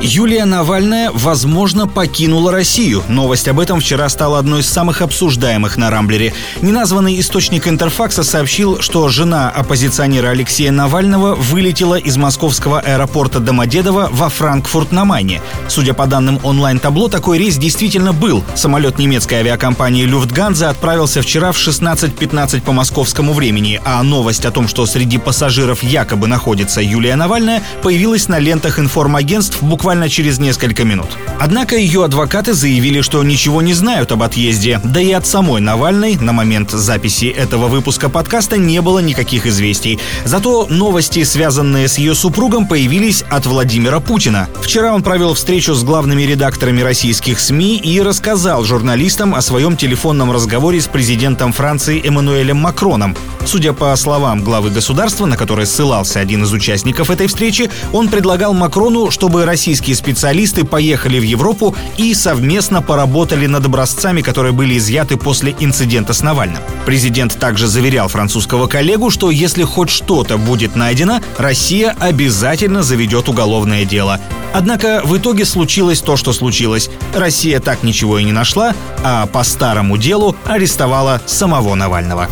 Юлия Навальная, возможно, покинула Россию. Новость об этом вчера стала одной из самых обсуждаемых на Рамблере. Неназванный источник Интерфакса сообщил, что жена оппозиционера Алексея Навального вылетела из московского аэропорта Домодедово во Франкфурт на Майне. Судя по данным онлайн-табло, такой рейс действительно был. Самолет немецкой авиакомпании Люфтганза отправился вчера в 16.15 по московскому времени, а новость о том, что среди пассажиров якобы находится Юлия Навальная, появилась на лентах информагентств буквально буквально через несколько минут. Однако ее адвокаты заявили, что ничего не знают об отъезде, да и от самой Навальной на момент записи этого выпуска подкаста не было никаких известий. Зато новости, связанные с ее супругом, появились от Владимира Путина. Вчера он провел встречу с главными редакторами российских СМИ и рассказал журналистам о своем телефонном разговоре с президентом Франции Эммануэлем Макроном. Судя по словам главы государства, на который ссылался один из участников этой встречи, он предлагал Макрону, чтобы российские специалисты поехали в Европу и совместно поработали над образцами, которые были изъяты после инцидента с Навальным. Президент также заверял французского коллегу, что если хоть что-то будет найдено, Россия обязательно заведет уголовное дело. Однако в итоге случилось то, что случилось. Россия так ничего и не нашла, а по старому делу арестовала самого Навального.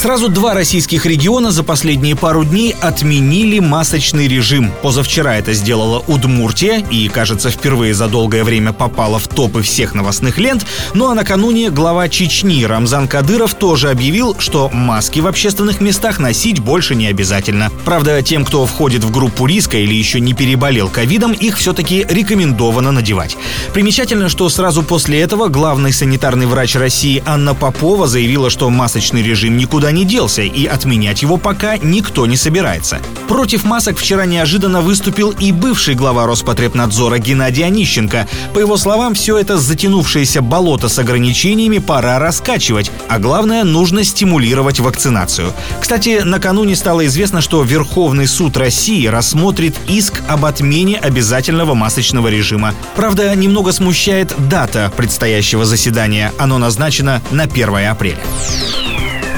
Сразу два российских региона за последние пару дней отменили масочный режим. Позавчера это сделала Удмуртия и, кажется, впервые за долгое время попала в топы всех новостных лент. Ну а накануне глава Чечни Рамзан Кадыров тоже объявил, что маски в общественных местах носить больше не обязательно. Правда, тем, кто входит в группу риска или еще не переболел ковидом, их все-таки рекомендовано надевать. Примечательно, что сразу после этого главный санитарный врач России Анна Попова заявила, что масочный режим никуда не делся, и отменять его пока никто не собирается. Против масок вчера неожиданно выступил и бывший глава Роспотребнадзора Геннадий Онищенко. По его словам, все это затянувшееся болото с ограничениями пора раскачивать, а главное, нужно стимулировать вакцинацию. Кстати, накануне стало известно, что Верховный суд России рассмотрит иск об отмене обязательного масочного режима. Правда, немного смущает дата предстоящего заседания. Оно назначено на 1 апреля.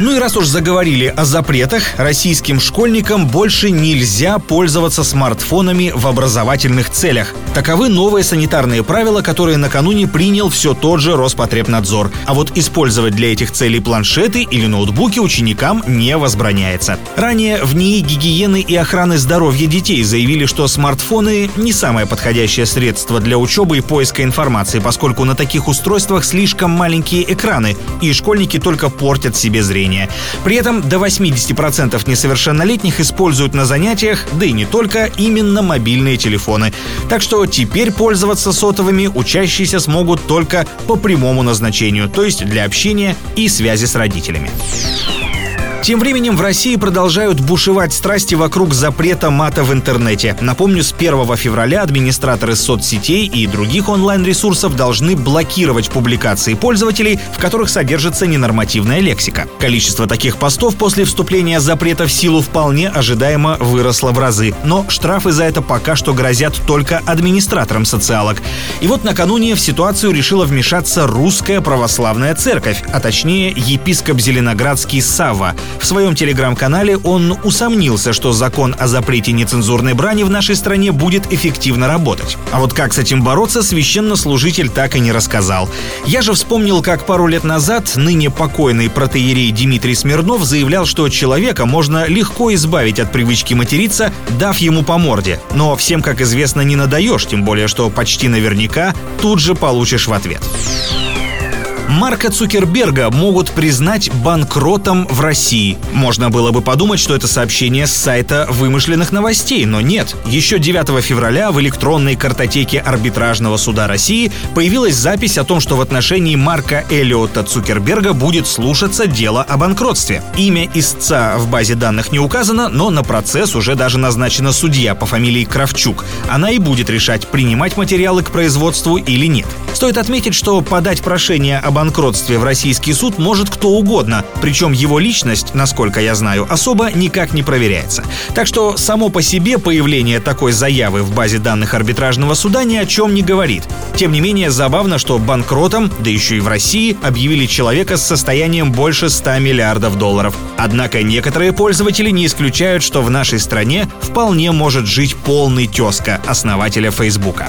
Ну и раз уж заговорили о запретах, российским школьникам больше нельзя пользоваться смартфонами в образовательных целях. Таковы новые санитарные правила, которые накануне принял все тот же Роспотребнадзор. А вот использовать для этих целей планшеты или ноутбуки ученикам не возбраняется. Ранее в НИИ гигиены и охраны здоровья детей заявили, что смартфоны не самое подходящее средство для учебы и поиска информации, поскольку на таких устройствах слишком маленькие экраны, и школьники только портят себе зрение зрения. При этом до 80% несовершеннолетних используют на занятиях, да и не только, именно мобильные телефоны. Так что теперь пользоваться сотовыми учащиеся смогут только по прямому назначению, то есть для общения и связи с родителями. Тем временем в России продолжают бушевать страсти вокруг запрета мата в интернете. Напомню, с 1 февраля администраторы соцсетей и других онлайн-ресурсов должны блокировать публикации пользователей, в которых содержится ненормативная лексика. Количество таких постов после вступления запрета в силу вполне ожидаемо выросло в разы. Но штрафы за это пока что грозят только администраторам социалок. И вот накануне в ситуацию решила вмешаться русская православная церковь, а точнее епископ Зеленоградский Сава. В своем телеграм-канале он усомнился, что закон о запрете нецензурной брани в нашей стране будет эффективно работать. А вот как с этим бороться, священнослужитель так и не рассказал. Я же вспомнил, как пару лет назад ныне покойный протеерей Дмитрий Смирнов заявлял, что человека можно легко избавить от привычки материться, дав ему по морде. Но всем, как известно, не надаешь, тем более, что почти наверняка тут же получишь в ответ. Марка Цукерберга могут признать банкротом в России. Можно было бы подумать, что это сообщение с сайта вымышленных новостей, но нет. Еще 9 февраля в электронной картотеке арбитражного суда России появилась запись о том, что в отношении Марка Эллиота Цукерберга будет слушаться дело о банкротстве. Имя истца в базе данных не указано, но на процесс уже даже назначена судья по фамилии Кравчук. Она и будет решать, принимать материалы к производству или нет. Стоит отметить, что подать прошение об банкротстве в российский суд может кто угодно, причем его личность, насколько я знаю, особо никак не проверяется. Так что само по себе появление такой заявы в базе данных арбитражного суда ни о чем не говорит. Тем не менее, забавно, что банкротом, да еще и в России, объявили человека с состоянием больше 100 миллиардов долларов. Однако некоторые пользователи не исключают, что в нашей стране вполне может жить полный тезка основателя Фейсбука.